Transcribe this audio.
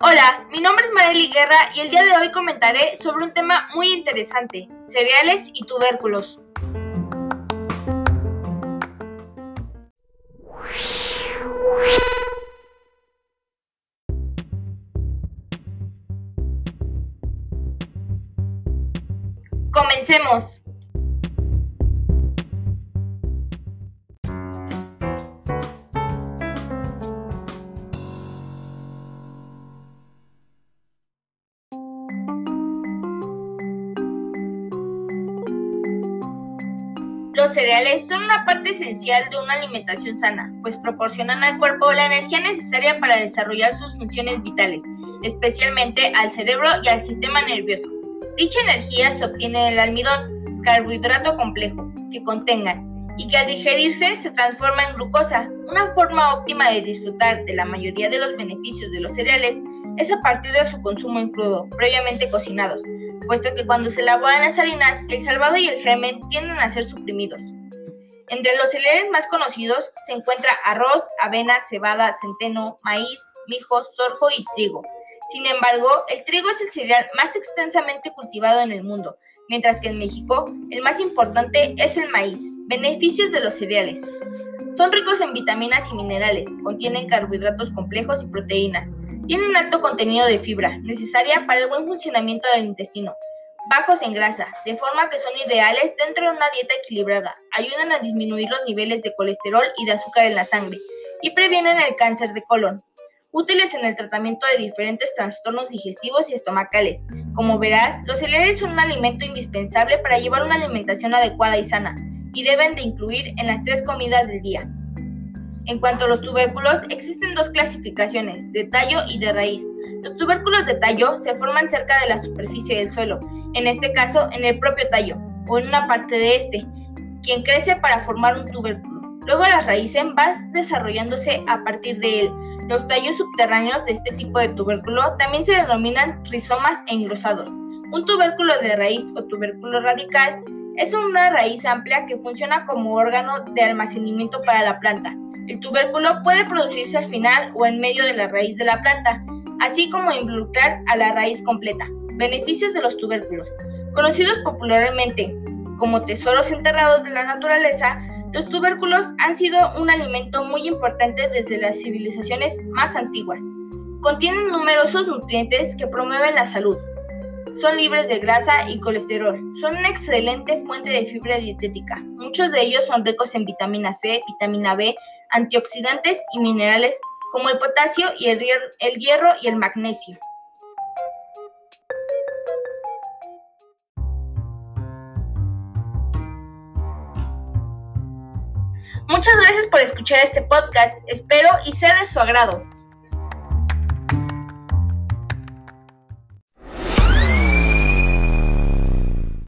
Hola, mi nombre es Marely Guerra y el día de hoy comentaré sobre un tema muy interesante, cereales y tubérculos. Comencemos. Los cereales son una parte esencial de una alimentación sana, pues proporcionan al cuerpo la energía necesaria para desarrollar sus funciones vitales, especialmente al cerebro y al sistema nervioso. Dicha energía se obtiene del almidón, carbohidrato complejo, que contengan, y que al digerirse se transforma en glucosa. Una forma óptima de disfrutar de la mayoría de los beneficios de los cereales es a partir de su consumo en crudo, previamente cocinados, puesto que cuando se elaboran las harinas, el salvado y el germen tienden a ser suprimidos. Entre los cereales más conocidos se encuentra arroz, avena, cebada, centeno, maíz, mijo, sorgo y trigo. Sin embargo, el trigo es el cereal más extensamente cultivado en el mundo, mientras que en México el más importante es el maíz. Beneficios de los cereales. Son ricos en vitaminas y minerales, contienen carbohidratos complejos y proteínas, tienen alto contenido de fibra, necesaria para el buen funcionamiento del intestino. Bajos en grasa, de forma que son ideales dentro de una dieta equilibrada. Ayudan a disminuir los niveles de colesterol y de azúcar en la sangre y previenen el cáncer de colon. Útiles en el tratamiento de diferentes trastornos digestivos y estomacales. Como verás, los cereales son un alimento indispensable para llevar una alimentación adecuada y sana, y deben de incluir en las tres comidas del día. En cuanto a los tubérculos, existen dos clasificaciones, de tallo y de raíz. Los tubérculos de tallo se forman cerca de la superficie del suelo, en este caso en el propio tallo, o en una parte de este, quien crece para formar un tubérculo. Luego las raíces van desarrollándose a partir de él. Los tallos subterráneos de este tipo de tubérculo también se denominan rizomas engrosados. Un tubérculo de raíz o tubérculo radical es una raíz amplia que funciona como órgano de almacenamiento para la planta. El tubérculo puede producirse al final o en medio de la raíz de la planta, así como involucrar a la raíz completa. Beneficios de los tubérculos. Conocidos popularmente como tesoros enterrados de la naturaleza, los tubérculos han sido un alimento muy importante desde las civilizaciones más antiguas. Contienen numerosos nutrientes que promueven la salud, son libres de grasa y colesterol. Son una excelente fuente de fibra dietética. Muchos de ellos son ricos en vitamina C, vitamina B, antioxidantes y minerales como el potasio y el, el hierro y el magnesio. Muchas gracias por escuchar este podcast. Espero y sea de su agrado.